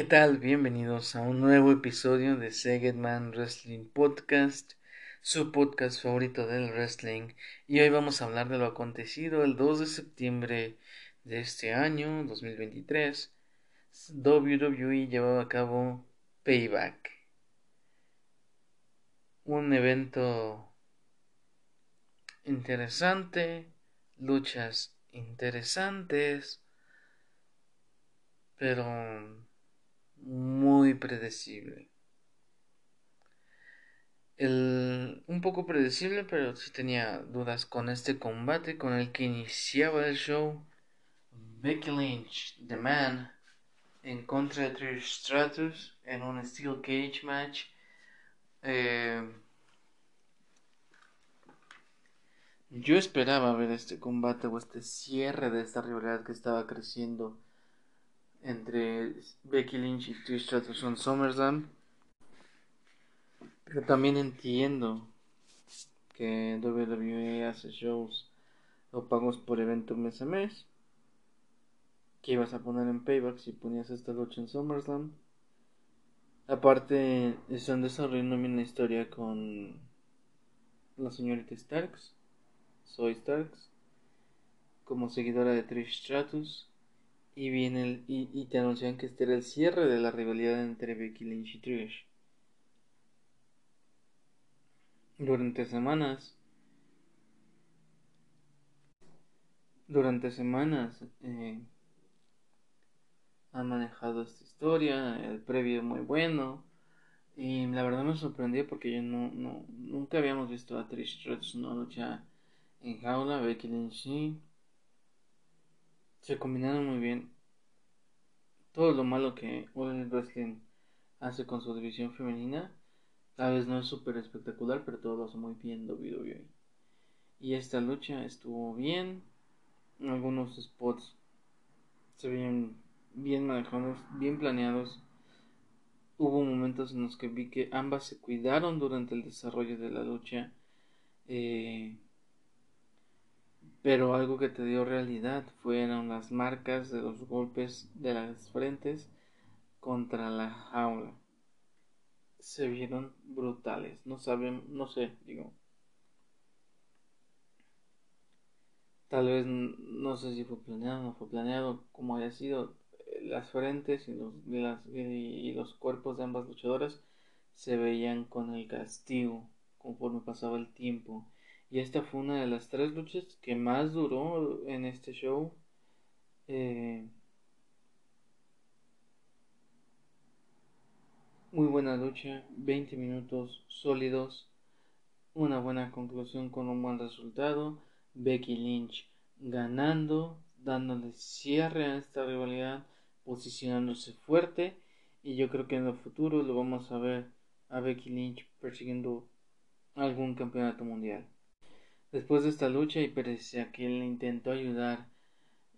¿Qué tal? Bienvenidos a un nuevo episodio de Segedman Wrestling Podcast, su podcast favorito del wrestling. Y hoy vamos a hablar de lo acontecido el 2 de septiembre de este año, 2023. WWE llevaba a cabo Payback. Un evento interesante, luchas interesantes, pero muy predecible. El, un poco predecible, pero sí tenía dudas con este combate con el que iniciaba el show. Becky Lynch, The Man, en contra de Trish Stratus en un Steel Cage match. Eh, yo esperaba ver este combate o este cierre de esta rivalidad que estaba creciendo entre Becky Lynch y Trish Stratus en SummerSlam. Pero también entiendo que WWE hace shows o pagos por evento mes a mes. Que ibas a poner en payback si ponías esta lucha en SummerSlam. Aparte, están desarrollando una historia con la señorita Starks, Soy Starks, como seguidora de Trish Stratus y, viene y, te anuncian que este era el cierre de la rivalidad entre Becky Lynch y Trish. Durante semanas, durante semanas eh, han manejado esta historia, el previo muy bueno. Y la verdad me sorprendió porque yo no, no nunca habíamos visto a Trish Stratus una lucha en jaula, Becky Lynch se combinaron muy bien. Todo lo malo que All Wrestling hace con su división femenina, tal vez no es súper espectacular, pero todo lo hace muy bien WWE. Y esta lucha estuvo bien. Algunos spots se veían bien manejados, bien planeados. Hubo momentos en los que vi que ambas se cuidaron durante el desarrollo de la lucha. Eh, pero algo que te dio realidad fueron las marcas de los golpes de las frentes contra la jaula. Se vieron brutales. No saben, no sé, digo. Tal vez no sé si fue planeado o no fue planeado, como haya sido. Las frentes y los, y los cuerpos de ambas luchadoras se veían con el castigo conforme pasaba el tiempo y esta fue una de las tres luchas que más duró en este show. Eh, muy buena lucha, 20 minutos sólidos, una buena conclusión con un buen resultado. Becky Lynch ganando, dándole cierre a esta rivalidad, posicionándose fuerte. Y yo creo que en el futuro lo vamos a ver a Becky Lynch persiguiendo algún campeonato mundial. Después de esta lucha y pese a que él intentó ayudar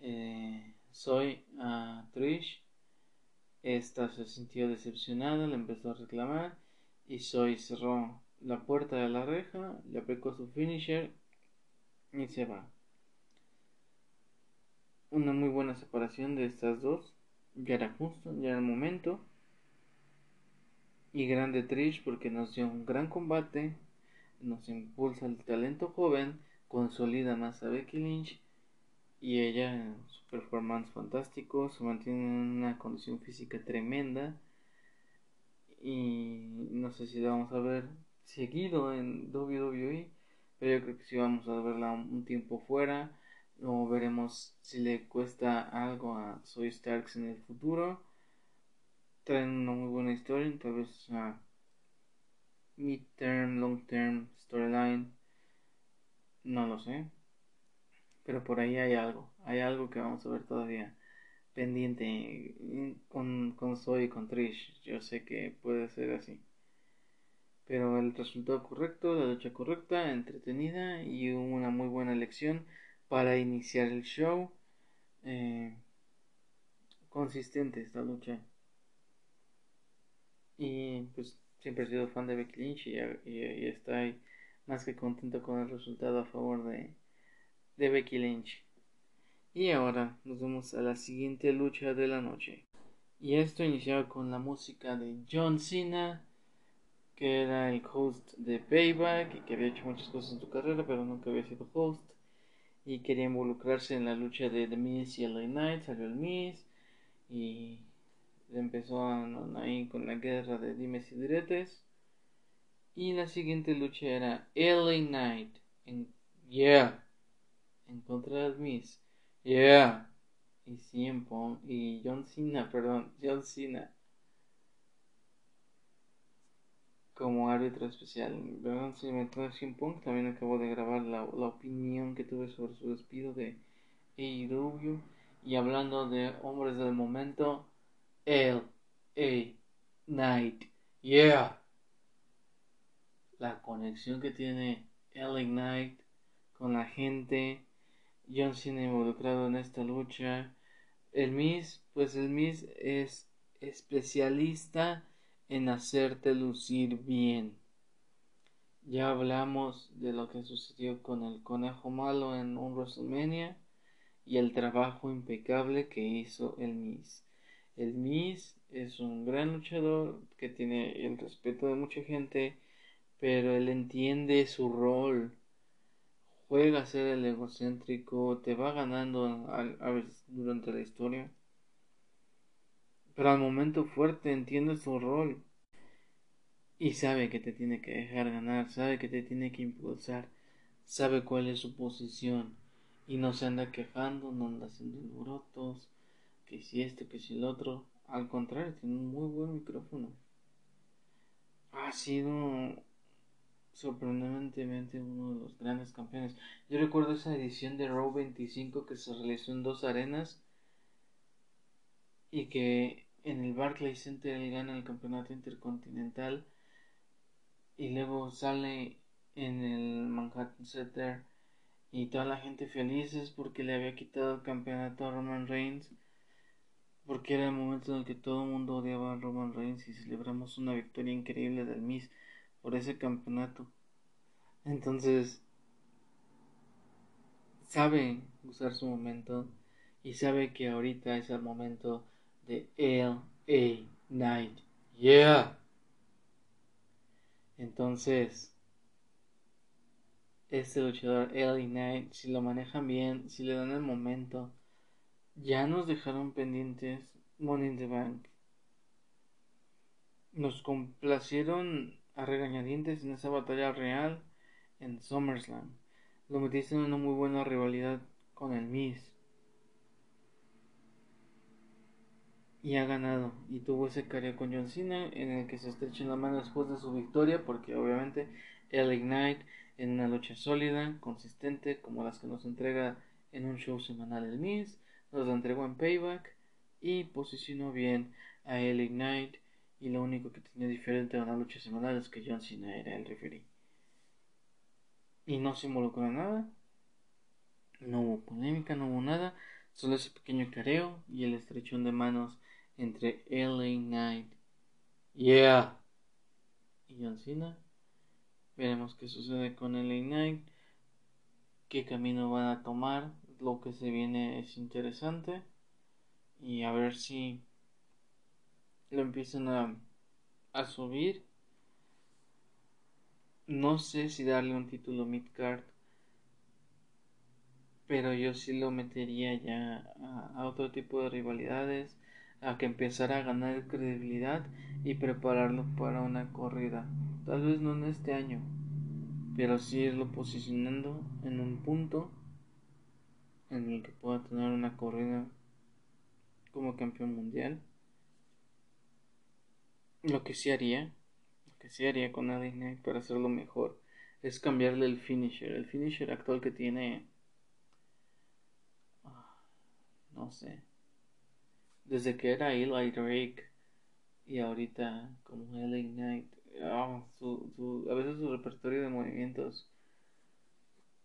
eh, Soy a Trish, esta se sintió decepcionada, le empezó a reclamar y Soy cerró la puerta de la reja, le aplicó su finisher y se va. Una muy buena separación de estas dos, ya era justo, ya era el momento. Y grande Trish porque nos dio un gran combate nos impulsa el talento joven, consolida más a Becky Lynch y ella, su performance fantástico, se mantiene en una condición física tremenda y no sé si la vamos a ver seguido en WWE, pero yo creo que sí vamos a verla un tiempo fuera o veremos si le cuesta algo a Soy Starks en el futuro. Traen una muy buena historia, tal vez mid-term, long-term storyline, no lo sé. Pero por ahí hay algo, hay algo que vamos a ver todavía pendiente con, con Zoe y con Trish. Yo sé que puede ser así. Pero el resultado correcto, la lucha correcta, entretenida y una muy buena elección para iniciar el show. Eh, consistente esta lucha. Y pues siempre he sido fan de Becky Lynch y, estoy más que contento con el resultado a favor de, de Becky Lynch. Y ahora nos vamos a la siguiente lucha de la noche. Y esto iniciaba con la música de John Cena, que era el host de Payback y que había hecho muchas cosas en su carrera, pero nunca había sido host. Y quería involucrarse en la lucha de The Miz y LA Knight. Salió el Miz y empezó ahí con la guerra de dimes y diretes. Y la siguiente lucha era LA Knight en Yeah en contra del Miz. Yeah y CM y John Cena, perdón, John Cena como árbitro especial. Perdón si me CM Punk, también acabo de grabar la, la opinión que tuve sobre su despido de AEW y hablando de hombres del momento, L A Knight, yeah. La conexión que tiene LA Knight con la gente John Cena involucrado en esta lucha. El Miss, pues el Miss es especialista en hacerte lucir bien. Ya hablamos de lo que sucedió con el conejo malo en un WrestleMania y el trabajo impecable que hizo el Miss. El Miss es un gran luchador que tiene el respeto de mucha gente, pero él entiende su rol juega a ser el egocéntrico, te va ganando a, veces durante la historia. Pero al momento fuerte entiende su rol y sabe que te tiene que dejar ganar, sabe que te tiene que impulsar, sabe cuál es su posición y no se anda quejando, no anda haciendo alborotos, que si esto, que si el otro. Al contrario, tiene un muy buen micrófono. Ha sido sorprendentemente uno de los grandes campeones. Yo recuerdo esa edición de Raw 25 que se realizó en dos arenas y que en el Barclays Center él gana el campeonato intercontinental y luego sale en el Manhattan Center y toda la gente felices porque le había quitado el campeonato a Roman Reigns porque era el momento en el que todo el mundo odiaba a Roman Reigns y celebramos una victoria increíble del Miz por ese campeonato. Entonces, sabe usar su momento y sabe que ahorita es el momento de LA Knight. Yeah. Entonces, este luchador LA Knight, si lo manejan bien, si le dan el momento, ya nos dejaron pendientes Money in the Bank. Nos complacieron a regañadientes en esa batalla real en SummerSlam. Lo metiste en una muy buena rivalidad con el Miz. Y ha ganado. Y tuvo ese careo con John Cena en el que se estrecha la mano después de su victoria. Porque obviamente el Ignite en una lucha sólida, consistente, como las que nos entrega en un show semanal el Miz. La entregó en Payback. Y posicionó bien a el Ignite y lo único que tenía diferente a una lucha semanal es que John Cena era el referee. Y no se involucró nada. No hubo polémica, no hubo nada. Solo ese pequeño careo y el estrechón de manos entre LA Knight, yeah, y John Cena. Veremos qué sucede con LA Knight, qué camino van a tomar. Lo que se viene es interesante. Y a ver si lo empiezan a, a subir. No sé si darle un título midcard, pero yo sí lo metería ya a, otro tipo de rivalidades, a que empezara a ganar credibilidad y prepararlo para una corrida. Tal vez no en este año, pero sí irlo posicionando en un punto en el que pueda tener una corrida como campeón mundial lo que sí haría, lo que sí haría con Adine para hacerlo mejor, es cambiarle el finisher. El finisher actual que tiene, ah, no sé, desde que era Eli Drake y ahorita como LA Knight, ah, su, a veces su repertorio de movimientos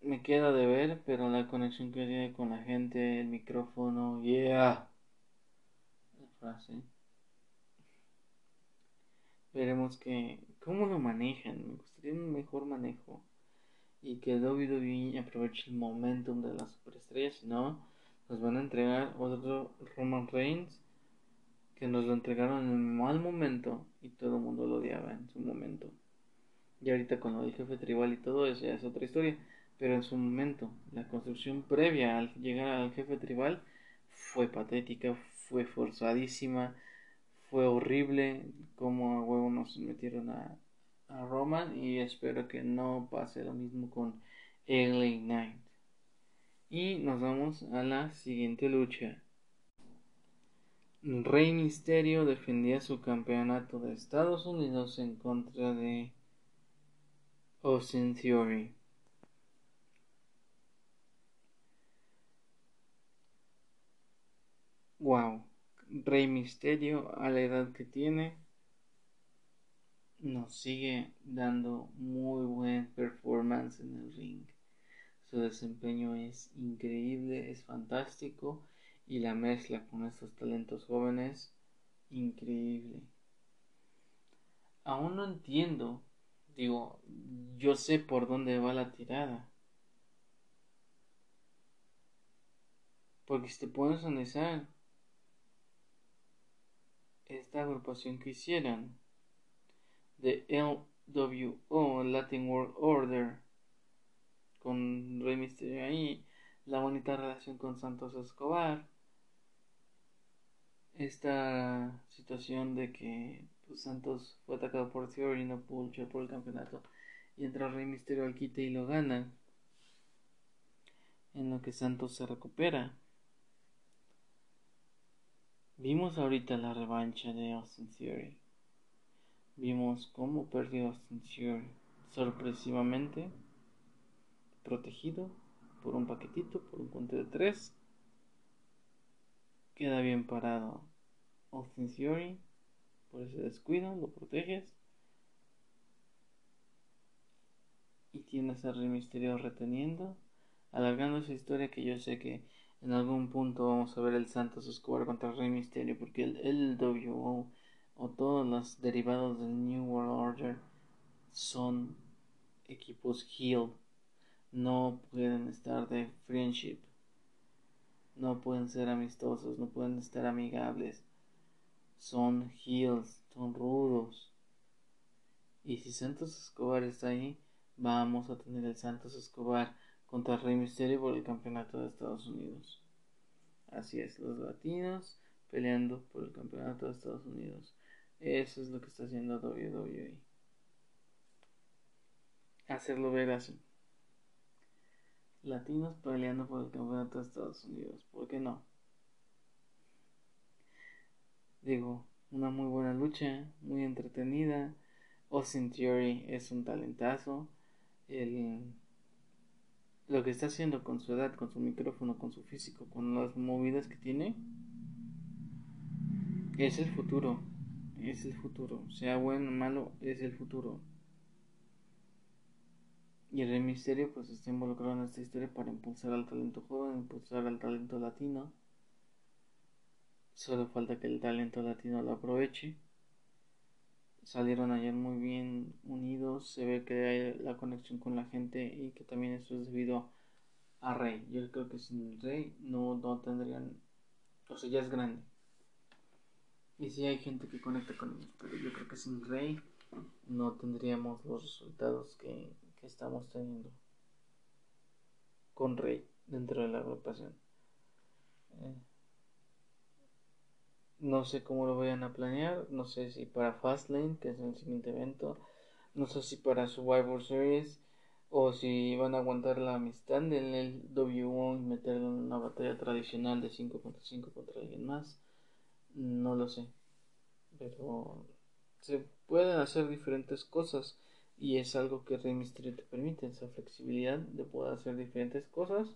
me queda de ver, pero la conexión que tiene con la gente, el micrófono, yeah, la frase. Veremos que cómo lo manejan. Me gustaría un mejor manejo. Y que WWE aproveche el momentum de las superestrellas. Si no, nos van a entregar otro Roman Reigns que nos lo entregaron en un mal momento y todo el mundo lo odiaba en su momento. Y ahorita con lo del jefe tribal y todo eso ya es otra historia, pero en su momento la construcción previa al llegar al jefe tribal fue patética, fue forzadísima, fue horrible como a huevo nos metieron a, Roman y espero que no pase lo mismo con LA Knight. Y nos vamos a la siguiente lucha. Rey Misterio defendía su campeonato de Estados Unidos en contra de Austin Theory. Wow, Rey Misterio a la edad que tiene nos sigue dando muy buen performance en el ring. Su desempeño es increíble, es fantástico y la mezcla con estos talentos jóvenes, increíble. Aún no entiendo, digo, yo sé por dónde va la tirada. Porque si te pones a analizar esta agrupación que hicieron de LWO, Latin World Order, con Rey Mysterio ahí, la bonita relación con Santos Escobar, esta situación de que pues, Santos fue atacado por Theory y no pudo luchar por el campeonato y entra Rey Misterio al quite y lo gana en lo que Santos se recupera vimos ahorita la revancha de Austin Theory. Vimos cómo perdió Austin Theory. Sorpresivamente protegido por un paquetito por un cuento de tres queda bien parado Austin Theory por ese descuido, lo proteges y tienes a Rey Misterio reteniendo, alargando esa historia que yo sé que en algún punto vamos a ver el Santos Escobar contra Rey Misterio porque el LWO o todos los derivados del New World Order son equipos heel no pueden estar de friendship no pueden ser amistosos, no pueden estar amigables. Son heels, son rudos. Y si Santos Escobar está ahí, vamos a tener el Santos Escobar contra Rey Mysterio por el campeonato de Estados Unidos. Así es, los latinos peleando por el campeonato de Estados Unidos. Eso es lo que está haciendo WWE. Hacerlo ver así latinos peleando por el campeonato de Estados Unidos. ¿Por qué no? Digo, una muy buena lucha, muy entretenida. Austin Theory es un talentazo. El, lo que está haciendo con su edad, con su micrófono, con su físico, con las movidas que tiene, es el futuro. Es el futuro. Sea bueno o malo, es el futuro. Y el Misterio pues está involucrado en esta historia para impulsar al talento joven, impulsar al talento latino. Solo falta que el talento latino lo aproveche. Salieron ayer muy bien unidos, se ve que hay la conexión con la gente y que también eso es debido a Rey. Yo creo que sin Rey no, no tendrían, o sea, ya es grande. Y sí hay gente que conecta con ellos, pero yo creo que sin Rey no tendríamos los resultados que, que estamos teniendo con Rey dentro de la agrupación. Eh, no sé cómo lo vayan a planear, no sé si para Fastlane, que es el siguiente evento, no sé si para Survivor Series o si van a aguantar la amistad del W1 y meterlo en una batalla tradicional de 5 contra 5 contra alguien más. No lo sé. Pero se pueden hacer diferentes cosas y es algo que Rey Mysterio te permite, esa flexibilidad de poder hacer diferentes cosas,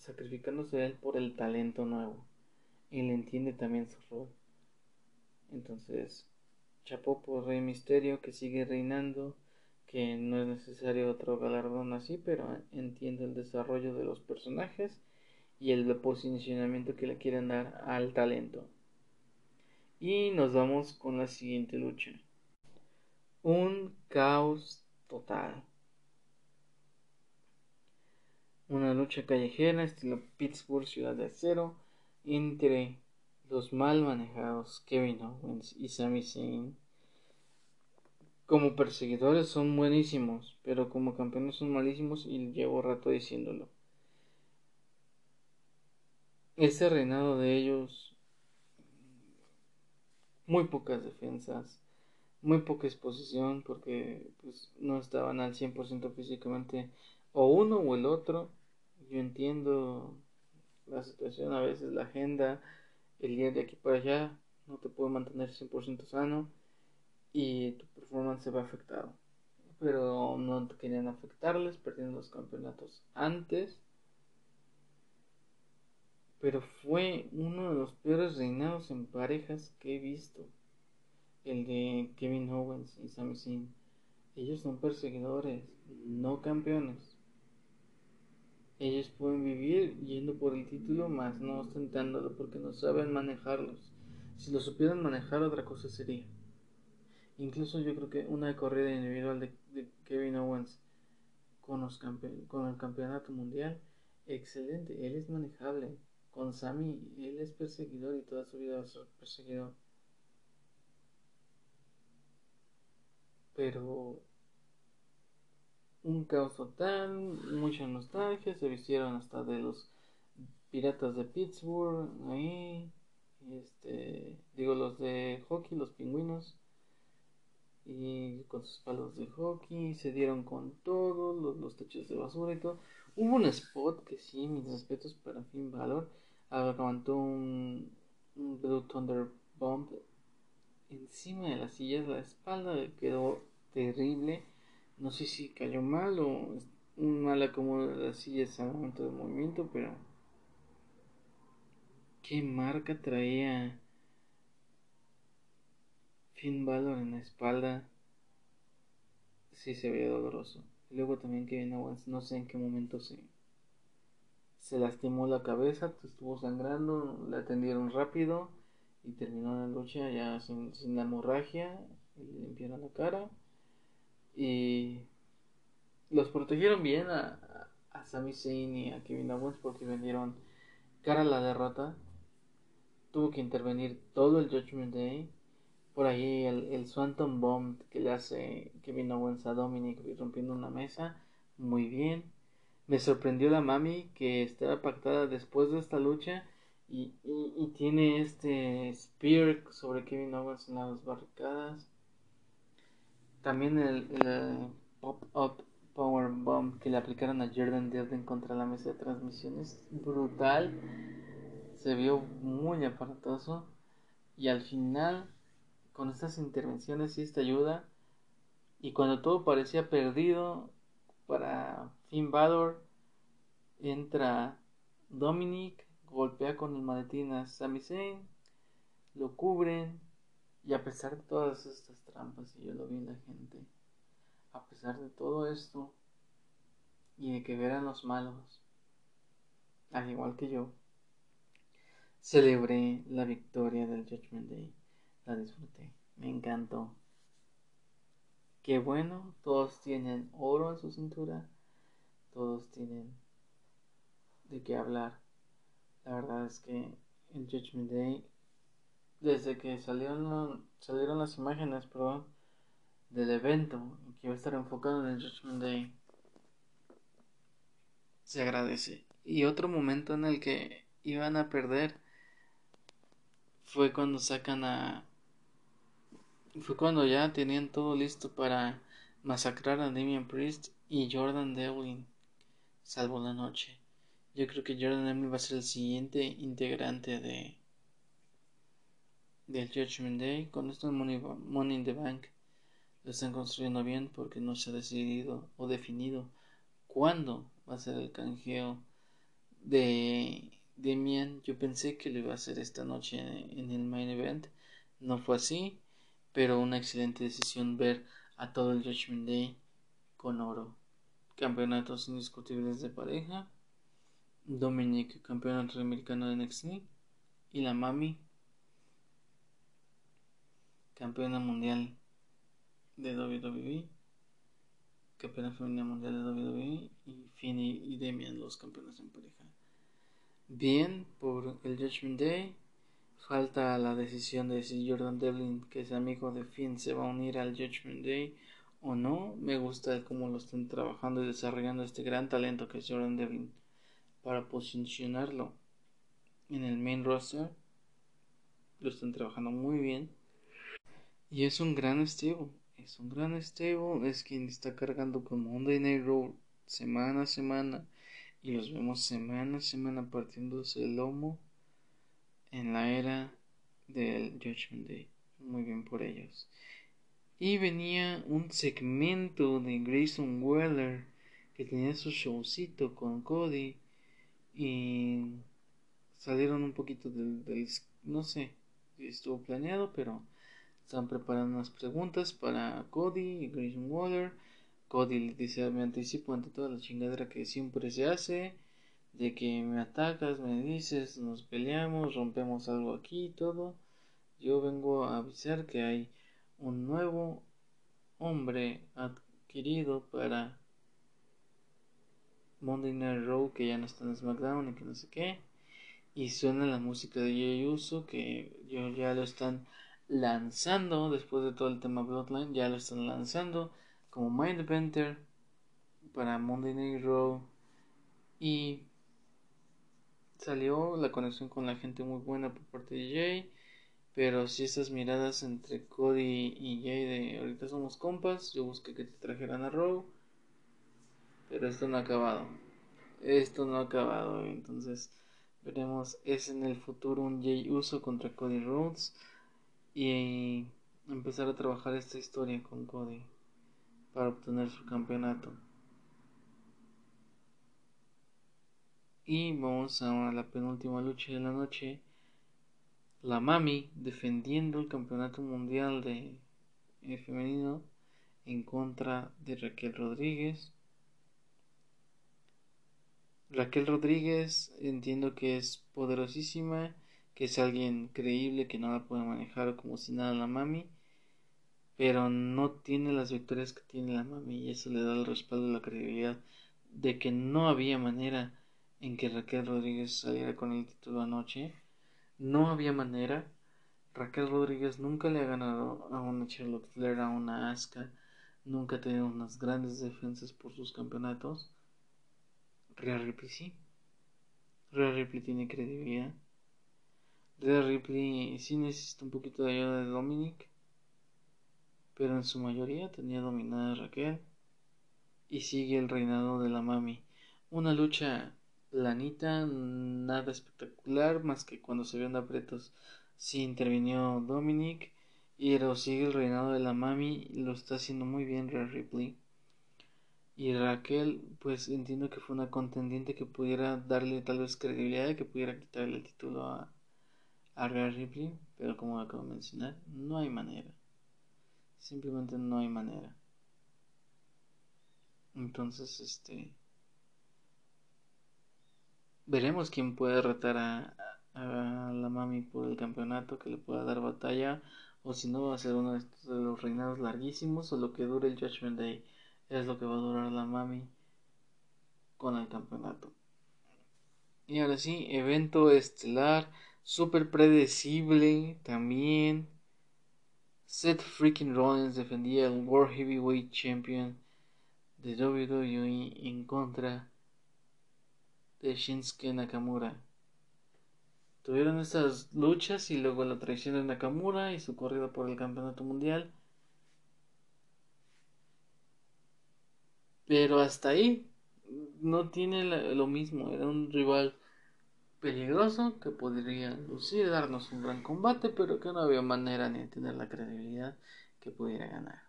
sacrificándose él por el talento nuevo. Le entiende también su rol. Entonces, chapó por Rey Misterio que sigue reinando, que no es necesario otro galardón así, pero entiende el desarrollo de los personajes y el posicionamiento que le quieren dar al talento. Y nos vamos con la siguiente lucha. Un caos total. Una lucha callejera estilo Pittsburgh Ciudad de Acero. entre los mal manejados Kevin Owens y Sami Zayn. Como perseguidores son buenísimos, pero como campeones son malísimos y llevo rato diciéndolo. Este reinado de ellos, muy pocas defensas, muy poca exposición porque pues, no estaban al 100% físicamente o uno o el otro. Yo entiendo la situación, a veces la agenda, el día de aquí para allá, no te puede mantener 100% sano y tu performance se va afectado. Pero no querían afectarles, perdiendo los campeonatos antes. Pero fue uno de los peores reinados en parejas que he visto. El de Kevin Owens y Sami Zayn. Ellos son perseguidores, no campeones. Ellos pueden vivir yendo por el título, más no ostentándolo porque no saben manejarlos. Si lo supieran manejar, otra cosa sería. Incluso yo creo que una corrida individual de, Kevin Owens con, los con el campeonato mundial, excelente. Él es manejable. Con Sammy, él es perseguidor y toda su vida va a ser perseguidor. Pero un caos total, mucha nostalgia, se vistieron hasta de los piratas de Pittsburgh, ahí, este, digo los de hockey, los pingüinos, y con sus palos de hockey, se dieron con todo, los, techos de basura y todo. Hubo un spot que sí, mis respetos para Finn Balor, aguantó un, un Blue Thunder Bomb encima de las sillas, la espalda quedó terrible no sé si cayó mal o un mal acomodo de las sillas al momento del movimiento, pero qué marca traía Finn Balor en la espalda. Sí se veía doloroso. Luego también Kevin Owens, no sé en qué momento se, se lastimó la cabeza, estuvo sangrando, la atendieron rápido y terminó la lucha ya sin, sin la hemorragia, le limpiaron la cara y los protegieron bien a, a Sami Zayn y a Kevin Owens porque vendieron cara a la derrota. Tuvo que intervenir todo el Judgment Day. Por ahí el, el Swanton Bomb que le hace Kevin Owens a Dominic rompiendo una mesa. Muy bien. Me sorprendió la mami que estaba pactada después de esta lucha y, y, tiene este Spear sobre Kevin Owens en las barricadas. También el, Pop-Up Power Bomb que le aplicaron a Jordan Devlin contra la mesa de transmisiones. Brutal. Se vio muy aparatoso. Y al final, con estas intervenciones y esta ayuda, y cuando todo parecía perdido para Finn Balor, entra Dominic, golpea con el maletín a Sami Zayn, lo cubren, y a pesar de todas estas trampas, y yo lo vi en la gente, a pesar de todo esto, y de que vieran los malos, al igual que yo, celebré la victoria del Judgment Day, la disfruté, me encantó. Qué bueno, todos tienen oro en su cintura, todos tienen de qué hablar. La verdad es que el Judgment Day desde que salieron, salieron las imágenes perdón, del evento que iba a estar enfocado en el Judgment Day, se agradece. Y otro momento en el que iban a perder fue cuando sacan a. Fue cuando ya tenían todo listo para masacrar a Damian Priest y Jordan Devlin, salvo la noche. Yo creo que Jordan Devlin va a ser el siguiente integrante de del Judgment Day. Con esto de Money, in the Bank lo están construyendo bien porque no se ha decidido o definido cuándo va a ser el canjeo de Demian. Yo pensé que lo iba a hacer esta noche en el main event. No fue así, pero una excelente decisión ver a todo el Judgment Day con oro. Campeonatos indiscutibles de pareja. Dominic, campeonato americano de NXT. Y la Mami, campeona mundial de WWE, campeona femenina mundial de WWE y Finny y Demian los campeones en pareja. bien por el Judgment Day. Falta la decisión de si Jordan Devlin, que es amigo de Finn, se va a unir al Judgment Day o no. Me gusta cómo lo están trabajando y desarrollando este gran talento que es Jordan Devlin para posicionarlo en el main roster. Lo están trabajando muy bien. Y es un gran stable. Es un gran stable. Es quien está cargando con Monday Night Raw semana a semana. Y los vemos semana a semana partiéndose el lomo en la era del Judgment Day. Muy bien por ellos. Y venía un segmento de Grayson Weller que tenía su showcito con Cody. Y salieron un poquito del, del no sé estuvo planeado, pero están preparando unas preguntas para Cody y Grayson Waller. Cody le dice, me anticipo ante toda la chingadera que siempre se hace, de que me atacas, me dices, nos peleamos, rompemos algo aquí y todo. Yo vengo a avisar que hay un nuevo hombre adquirido para Monday Night Raw que ya no está en SmackDown y que no sé qué y suena la música de Jey Uso que ya lo están lanzando después de todo el tema Bloodline ya lo están lanzando como Mind Bender para Monday Night Raw y salió la conexión con la gente muy buena por parte de Jay pero si estas miradas entre Cody y Jay de ahorita somos compas yo busqué que te trajeran a Raw pero esto no ha acabado. Esto no ha acabado entonces Veremos es en el futuro un Jay Uso contra Cody Rhodes y empezar a trabajar esta historia con Cody para obtener su campeonato. Y vamos a la penúltima lucha de la noche. La Mami defendiendo el campeonato mundial de femenino en contra de Raquel Rodríguez. Raquel Rodríguez entiendo que es poderosísima, que es alguien creíble, que no la puede manejar como si nada la mami, pero no tiene las victorias que tiene la mami y eso le da el respaldo y la credibilidad de que no había manera en que Raquel Rodríguez saliera con el título anoche. No había manera. Raquel Rodríguez nunca le ha ganado a una Charlotte Flair, a una Asuka, nunca ha tenido unas grandes defensas por sus campeonatos. Rhea Ripley sí. Rhea Ripley tiene credibilidad. Rhea Ripley sí necesita un poquito de ayuda de Dominic. Pero en su mayoría tenía dominada a Raquel. Y sigue el reinado de la mami. Una lucha planita, nada espectacular, más que cuando se vieron aprietos sí intervinió Dominic. Pero sigue el reinado de la mami. Lo está haciendo muy bien Rhea Ripley. Y Raquel, pues entiendo que fue una contendiente que pudiera darle tal vez credibilidad, que pudiera quitarle el título a, a Ripley, pero como acabo de mencionar, no hay manera. Simplemente no hay manera. Entonces, este. Veremos quién puede retar a, a, la mami por el campeonato, que le pueda dar batalla, o si no va a ser uno de, los reinados larguísimos, o lo que dure el Judgment Day es lo que va a durar la mami con el campeonato. Y ahora sí, evento estelar, super predecible también. Seth freaking Rollins defendía el World Heavyweight Champion de WWE en contra de Shinsuke Nakamura. Tuvieron estas luchas y luego la traición de Nakamura y su corrida por el campeonato mundial. Pero hasta ahí no tiene lo mismo. Era un rival peligroso que podría lucir, darnos un gran combate, pero que no había manera ni de tener la credibilidad que pudiera ganar.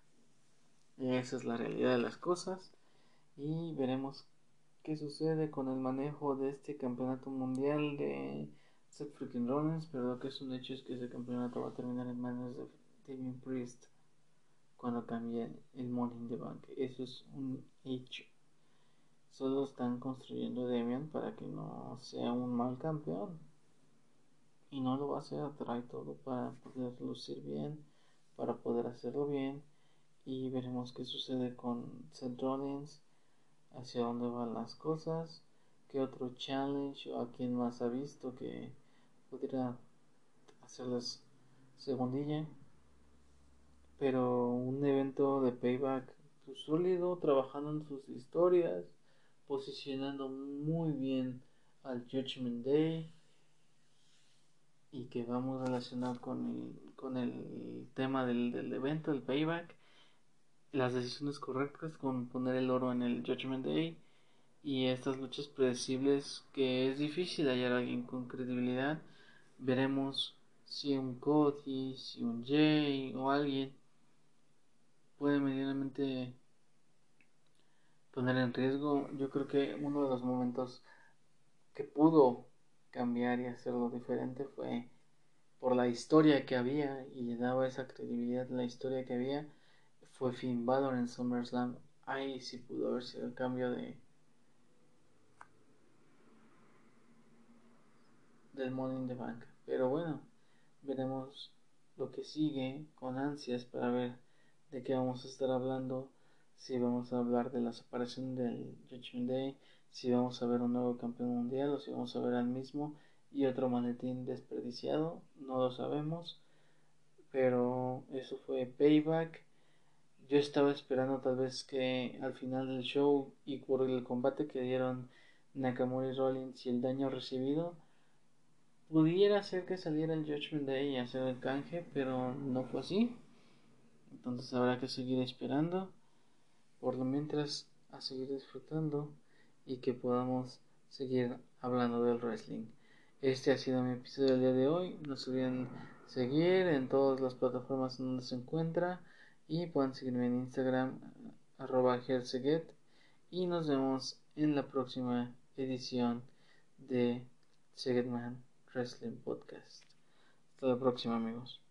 esa es la realidad de las cosas. Y veremos qué sucede con el manejo de este campeonato mundial de Seth Freaking Rollins. Pero lo que es un hecho es que ese campeonato va a terminar en manos de Damien Priest cuando cambien el Money the Bank. Eso es un hecho. Solo están construyendo Demian para que no sea un mal campeón. Y no lo va a hacer, trae todo para poder lucir bien, para poder hacerlo bien. Y veremos qué sucede con Seth Rollins, hacia dónde van las cosas, que otro challenge o a quien más ha visto que pudiera hacerles segundilla. Pero un evento de payback pues, sólido, trabajando en sus historias, posicionando muy bien al Judgment Day y que vamos a relacionar con el, con el tema del, del evento, el payback, las decisiones correctas con poner el oro en el Judgment Day y estas luchas predecibles que es difícil hallar a alguien con credibilidad. Veremos si un Cody, si un Jay o alguien puede medianamente poner en riesgo. Yo creo que uno de los momentos que pudo cambiar y hacerlo diferente fue por la historia que había y le daba esa credibilidad la historia que había fue Finn Balor en SummerSlam ahí sí pudo haber sido el cambio de del Money in the Bank pero bueno veremos lo que sigue con ansias para ver de qué vamos a estar hablando si vamos a hablar de la separación del Judgment Day si vamos a ver un nuevo campeón mundial o si vamos a ver al mismo y otro maletín desperdiciado, no lo sabemos, pero eso fue payback. Yo estaba esperando tal vez que al final del show y por el combate que dieron Nakamura y Rollins y el daño recibido, pudiera ser que saliera el Judgment Day y hacer el canje, pero no fue así. Entonces habrá que seguir esperando. Por lo mientras, a seguir disfrutando y que podamos seguir hablando del wrestling. Este ha sido mi episodio del día de hoy. No se olviden seguir en todas las plataformas donde se encuentra y pueden seguirme en Instagram arroba y nos vemos en la próxima edición de Segetman Wrestling Podcast. Hasta la próxima amigos.